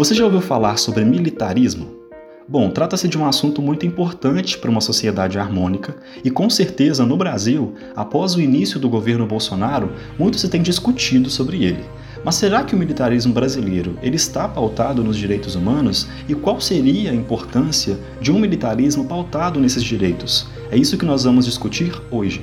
Você já ouviu falar sobre militarismo? Bom, trata-se de um assunto muito importante para uma sociedade harmônica e, com certeza, no Brasil, após o início do governo Bolsonaro, muito se tem discutido sobre ele. Mas será que o militarismo brasileiro ele está pautado nos direitos humanos e qual seria a importância de um militarismo pautado nesses direitos? É isso que nós vamos discutir hoje.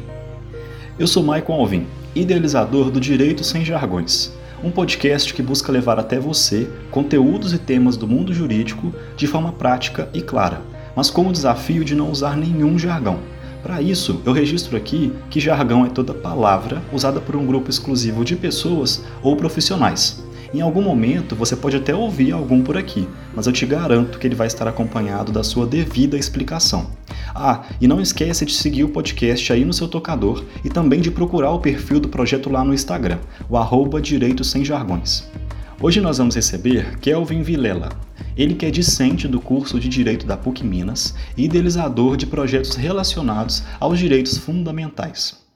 Eu sou Michael Alvin, idealizador do Direito Sem Jargões um podcast que busca levar até você conteúdos e temas do mundo jurídico de forma prática e clara, mas com o desafio de não usar nenhum jargão. Para isso, eu registro aqui que jargão é toda palavra usada por um grupo exclusivo de pessoas ou profissionais. Em algum momento você pode até ouvir algum por aqui, mas eu te garanto que ele vai estar acompanhado da sua devida explicação. Ah, e não esqueça de seguir o podcast aí no seu tocador e também de procurar o perfil do projeto lá no Instagram, o arroba Direito Sem Jargões. Hoje nós vamos receber Kelvin Vilela. Ele que é discente do curso de Direito da PUC Minas e idealizador de projetos relacionados aos direitos fundamentais.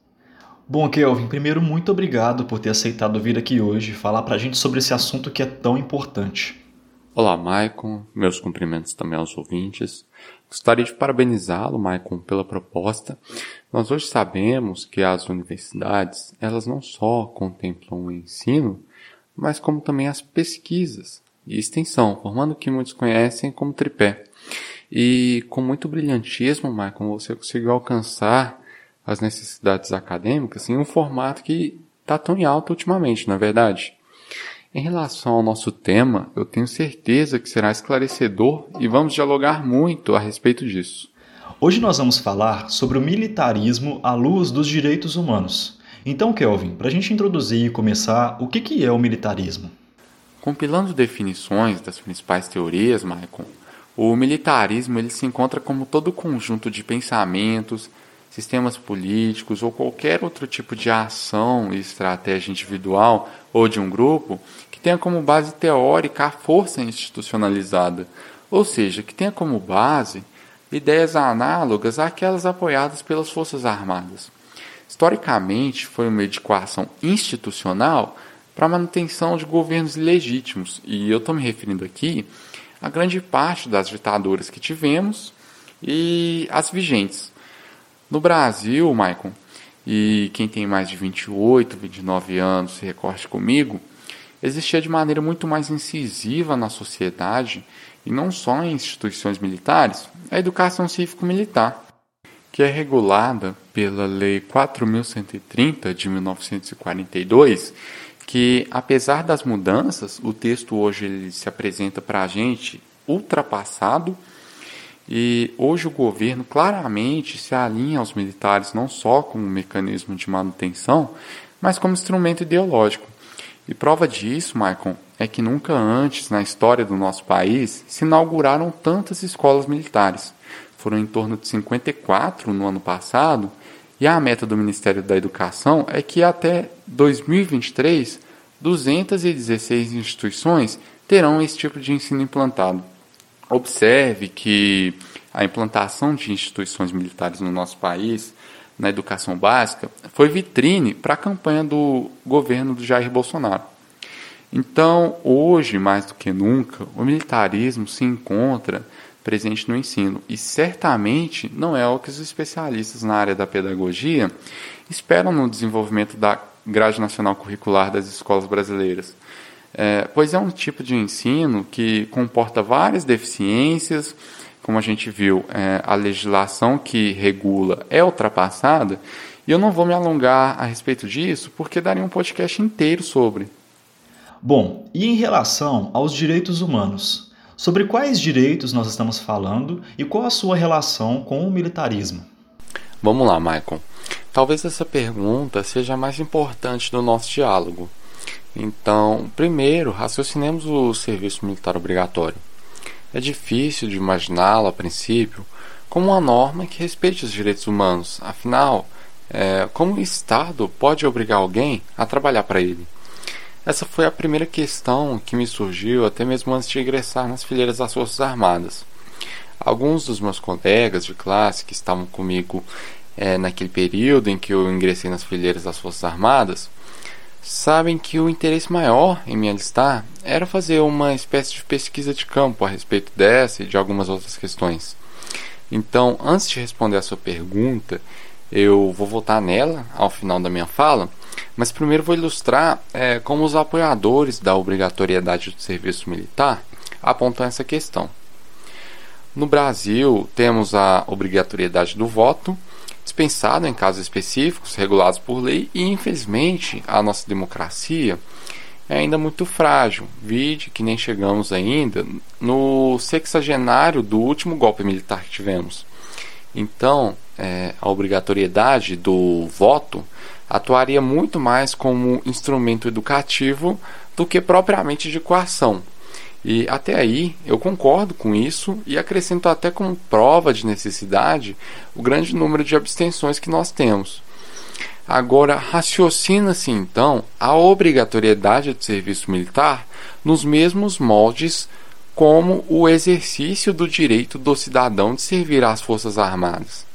Bom, Kelvin, primeiro, muito obrigado por ter aceitado vir aqui hoje falar para a gente sobre esse assunto que é tão importante. Olá, Maicon. Meus cumprimentos também aos ouvintes. Gostaria de parabenizá-lo, Maicon, pela proposta. Nós hoje sabemos que as universidades, elas não só contemplam o ensino, mas como também as pesquisas e extensão, formando o que muitos conhecem como tripé. E com muito brilhantismo, Maicon, você conseguiu alcançar as necessidades acadêmicas em um formato que está tão em alta ultimamente, não é verdade? Em relação ao nosso tema, eu tenho certeza que será esclarecedor e vamos dialogar muito a respeito disso. Hoje nós vamos falar sobre o militarismo à luz dos direitos humanos. Então, Kelvin, para a gente introduzir e começar, o que, que é o militarismo? Compilando definições das principais teorias, Michael, o militarismo ele se encontra como todo conjunto de pensamentos, sistemas políticos ou qualquer outro tipo de ação e estratégia individual ou de um grupo que tenha como base teórica a força institucionalizada, ou seja, que tenha como base ideias análogas àquelas apoiadas pelas Forças Armadas. Historicamente, foi uma equação institucional para a manutenção de governos legítimos, e eu estou me referindo aqui a grande parte das ditaduras que tivemos e as vigentes. No Brasil, Maicon, e quem tem mais de 28, 29 anos se recorte comigo, existia de maneira muito mais incisiva na sociedade, e não só em instituições militares, a educação cívico-militar, que é regulada pela Lei 4.130 de 1942, que, apesar das mudanças, o texto hoje ele se apresenta para a gente ultrapassado e hoje o governo claramente se alinha aos militares não só como mecanismo de manutenção, mas como instrumento ideológico. E prova disso, Maicon, é que nunca antes na história do nosso país se inauguraram tantas escolas militares. Foram em torno de 54 no ano passado, e a meta do Ministério da Educação é que até 2023 216 instituições terão esse tipo de ensino implantado. Observe que a implantação de instituições militares no nosso país, na educação básica, foi vitrine para a campanha do governo do Jair Bolsonaro. Então, hoje, mais do que nunca, o militarismo se encontra presente no ensino e certamente não é o que os especialistas na área da pedagogia esperam no desenvolvimento da grade nacional curricular das escolas brasileiras. É, pois é um tipo de ensino que comporta várias deficiências, como a gente viu, é, a legislação que regula é ultrapassada, e eu não vou me alongar a respeito disso, porque daria um podcast inteiro sobre. Bom, e em relação aos direitos humanos? Sobre quais direitos nós estamos falando e qual a sua relação com o militarismo? Vamos lá, Michael. Talvez essa pergunta seja a mais importante do nosso diálogo, então, primeiro, raciocinemos o serviço militar obrigatório. É difícil de imaginá-lo, a princípio, como uma norma que respeite os direitos humanos. Afinal, é, como o Estado pode obrigar alguém a trabalhar para ele? Essa foi a primeira questão que me surgiu até mesmo antes de ingressar nas fileiras das Forças Armadas. Alguns dos meus colegas de classe que estavam comigo é, naquele período em que eu ingressei nas fileiras das Forças Armadas sabem que o interesse maior em me alistar era fazer uma espécie de pesquisa de campo a respeito dessa e de algumas outras questões. Então, antes de responder a sua pergunta, eu vou voltar nela ao final da minha fala, mas primeiro vou ilustrar é, como os apoiadores da obrigatoriedade do serviço militar apontam essa questão. No Brasil, temos a obrigatoriedade do voto, dispensado em casos específicos regulados por lei, e infelizmente a nossa democracia é ainda muito frágil. Vide que nem chegamos ainda no sexagenário do último golpe militar que tivemos. Então, é, a obrigatoriedade do voto atuaria muito mais como instrumento educativo do que propriamente de coação. E até aí eu concordo com isso e acrescento até como prova de necessidade o grande número de abstenções que nós temos. Agora, raciocina-se então a obrigatoriedade do serviço militar nos mesmos moldes como o exercício do direito do cidadão de servir às Forças Armadas.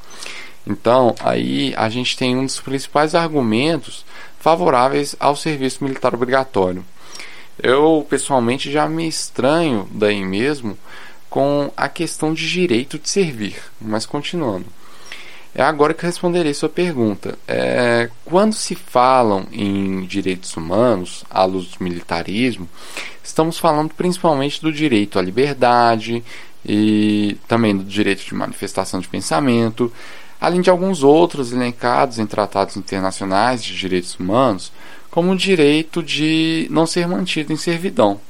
Então, aí a gente tem um dos principais argumentos favoráveis ao serviço militar obrigatório. Eu pessoalmente já me estranho daí mesmo com a questão de direito de servir, mas continuando. É agora que responderei sua pergunta. É, quando se falam em direitos humanos, à luz do militarismo, estamos falando principalmente do direito à liberdade e também do direito de manifestação de pensamento, além de alguns outros elencados em tratados internacionais de direitos humanos, como o direito de não ser mantido em servidão.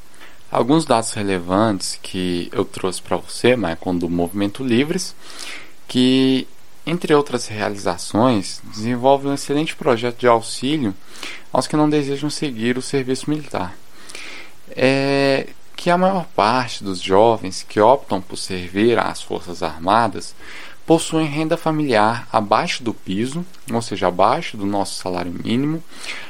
Alguns dados relevantes que eu trouxe para você, Maicon, do Movimento Livres, que, entre outras realizações, desenvolve um excelente projeto de auxílio aos que não desejam seguir o serviço militar. É que a maior parte dos jovens que optam por servir às Forças Armadas possuem renda familiar abaixo do piso, ou seja, abaixo do nosso salário mínimo,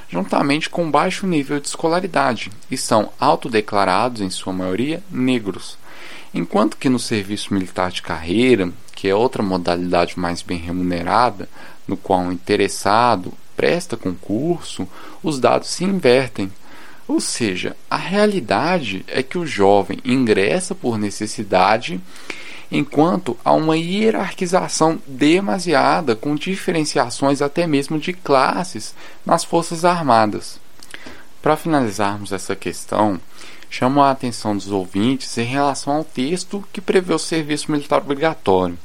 juntamente com baixo nível de escolaridade, e são autodeclarados, em sua maioria, negros. Enquanto que no serviço militar de carreira, que é outra modalidade mais bem remunerada, no qual o interessado presta concurso, os dados se invertem. Ou seja, a realidade é que o jovem ingressa por necessidade enquanto há uma hierarquização demasiada com diferenciações até mesmo de classes nas Forças Armadas. Para finalizarmos essa questão, chamo a atenção dos ouvintes em relação ao texto que prevê o serviço militar obrigatório.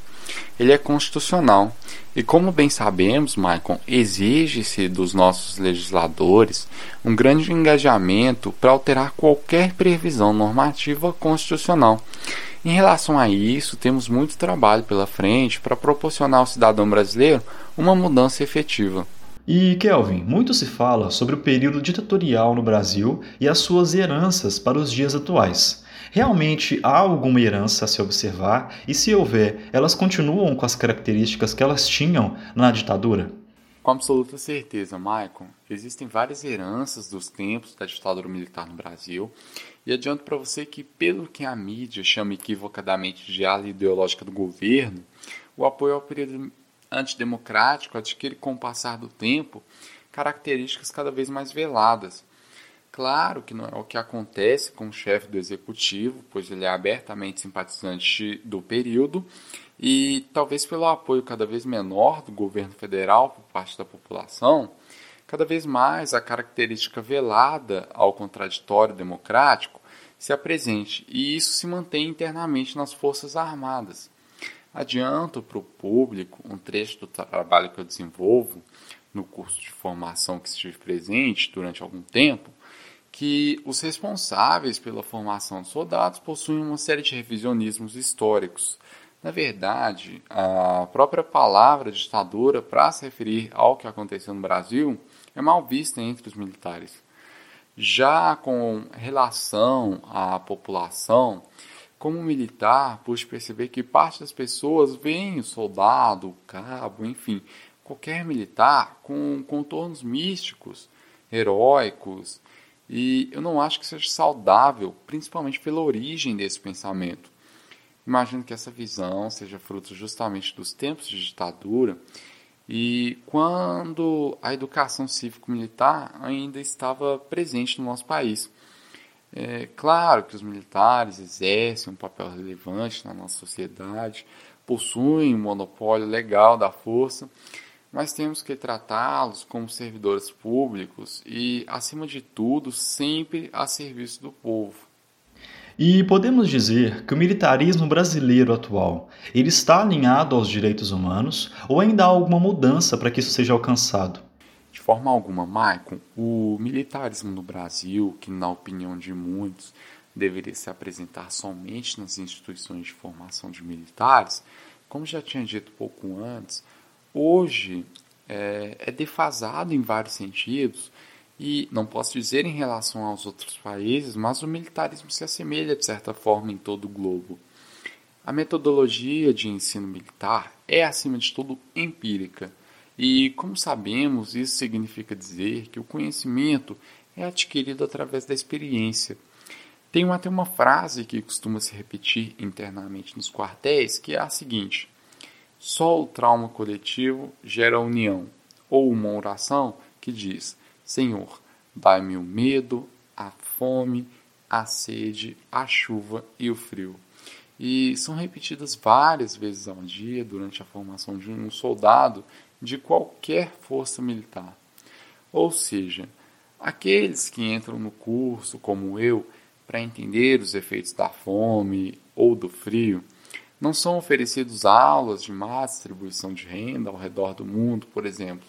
Ele é constitucional e, como bem sabemos, Maicon, exige-se dos nossos legisladores um grande engajamento para alterar qualquer previsão normativa constitucional em relação a isso, temos muito trabalho pela frente para proporcionar ao cidadão brasileiro uma mudança efetiva. E Kelvin, muito se fala sobre o período ditatorial no Brasil e as suas heranças para os dias atuais. Realmente há alguma herança a se observar e, se houver, elas continuam com as características que elas tinham na ditadura? Com absoluta certeza, Maicon. Existem várias heranças dos tempos da ditadura militar no Brasil e adianto para você que, pelo que a mídia chama equivocadamente de ala ideológica do governo, o apoio ao período antidemocrático adquire, com o passar do tempo, características cada vez mais veladas. Claro que não é o que acontece com o chefe do executivo, pois ele é abertamente simpatizante do período, e talvez pelo apoio cada vez menor do governo federal por parte da população, cada vez mais a característica velada ao contraditório democrático se apresente, e isso se mantém internamente nas Forças Armadas. Adianto para o público um trecho do trabalho que eu desenvolvo no curso de formação que estive presente durante algum tempo, que os responsáveis pela formação de soldados possuem uma série de revisionismos históricos. Na verdade, a própria palavra ditadura, para se referir ao que aconteceu no Brasil, é mal vista entre os militares. Já com relação à população, como militar, pude perceber que parte das pessoas veem o soldado, o cabo, enfim, qualquer militar com contornos místicos, heróicos, e eu não acho que seja saudável, principalmente pela origem desse pensamento. Imagino que essa visão seja fruto justamente dos tempos de ditadura e quando a educação cívico-militar ainda estava presente no nosso país. É claro que os militares exercem um papel relevante na nossa sociedade, possuem um monopólio legal da força, mas temos que tratá-los como servidores públicos e, acima de tudo, sempre a serviço do povo. E podemos dizer que o militarismo brasileiro atual, ele está alinhado aos direitos humanos ou ainda há alguma mudança para que isso seja alcançado? De forma alguma, Maicon, o militarismo no Brasil, que na opinião de muitos deveria se apresentar somente nas instituições de formação de militares, como já tinha dito pouco antes, hoje é, é defasado em vários sentidos e não posso dizer em relação aos outros países, mas o militarismo se assemelha de certa forma em todo o globo. A metodologia de ensino militar é, acima de tudo, empírica. E, como sabemos, isso significa dizer que o conhecimento é adquirido através da experiência. Tem até uma frase que costuma se repetir internamente nos quartéis, que é a seguinte: Só o trauma coletivo gera união. Ou uma oração que diz: Senhor, dai-me o medo, a fome, a sede, a chuva e o frio. E são repetidas várias vezes ao dia durante a formação de um soldado de qualquer força militar. Ou seja, aqueles que entram no curso, como eu, para entender os efeitos da fome ou do frio, não são oferecidos aulas de má distribuição de renda ao redor do mundo, por exemplo,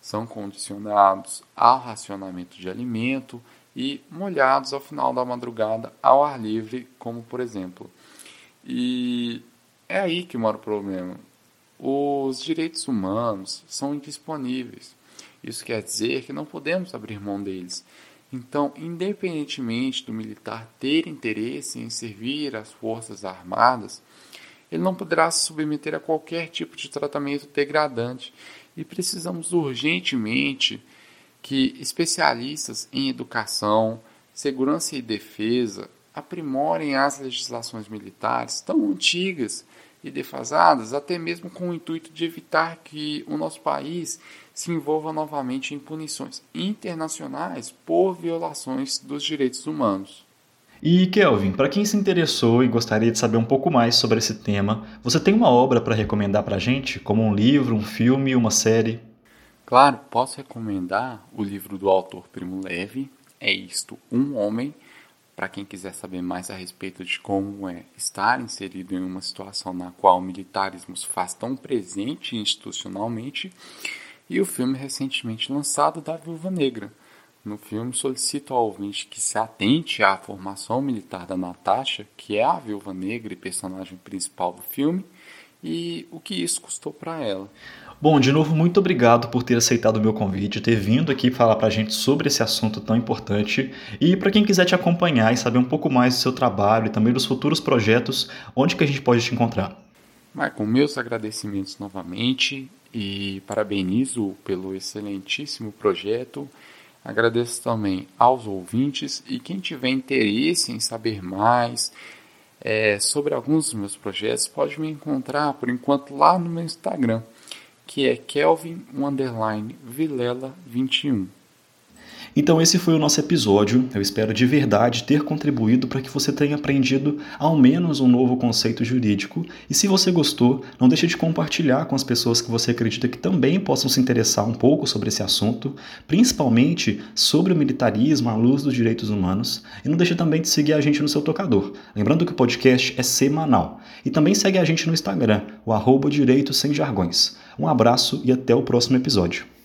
são condicionados ao racionamento de alimento e molhados ao final da madrugada ao ar livre, como por exemplo. E é aí que mora o problema. Os direitos humanos são indisponíveis. Isso quer dizer que não podemos abrir mão deles. Então, independentemente do militar ter interesse em servir as forças armadas, ele não poderá se submeter a qualquer tipo de tratamento degradante e precisamos urgentemente que especialistas em educação, segurança e defesa aprimorem as legislações militares tão antigas e defasadas, até mesmo com o intuito de evitar que o nosso país se envolva novamente em punições internacionais por violações dos direitos humanos. E Kelvin, para quem se interessou e gostaria de saber um pouco mais sobre esse tema, você tem uma obra para recomendar para a gente, como um livro, um filme, uma série? Claro, posso recomendar o livro do autor Primo Levi, É Isto, Um Homem, para quem quiser saber mais a respeito de como é estar inserido em uma situação na qual o militarismo se faz tão presente institucionalmente, e o filme recentemente lançado da Viúva Negra, no filme, solicito ao ouvinte que se atente à formação militar da Natasha, que é a viúva negra e personagem principal do filme, e o que isso custou para ela. Bom, de novo, muito obrigado por ter aceitado o meu convite, ter vindo aqui falar para a gente sobre esse assunto tão importante. E para quem quiser te acompanhar e saber um pouco mais do seu trabalho e também dos futuros projetos, onde que a gente pode te encontrar? Marcon, meus agradecimentos novamente e parabenizo pelo excelentíssimo projeto Agradeço também aos ouvintes e quem tiver interesse em saber mais é, sobre alguns dos meus projetos pode me encontrar por enquanto lá no meu Instagram, que é Kelvin Vilela 21. Então esse foi o nosso episódio. Eu espero de verdade ter contribuído para que você tenha aprendido ao menos um novo conceito jurídico. E se você gostou, não deixe de compartilhar com as pessoas que você acredita que também possam se interessar um pouco sobre esse assunto, principalmente sobre o militarismo à luz dos direitos humanos. E não deixe também de seguir a gente no seu tocador. Lembrando que o podcast é semanal. E também segue a gente no Instagram, o arroba Sem Jargões. Um abraço e até o próximo episódio.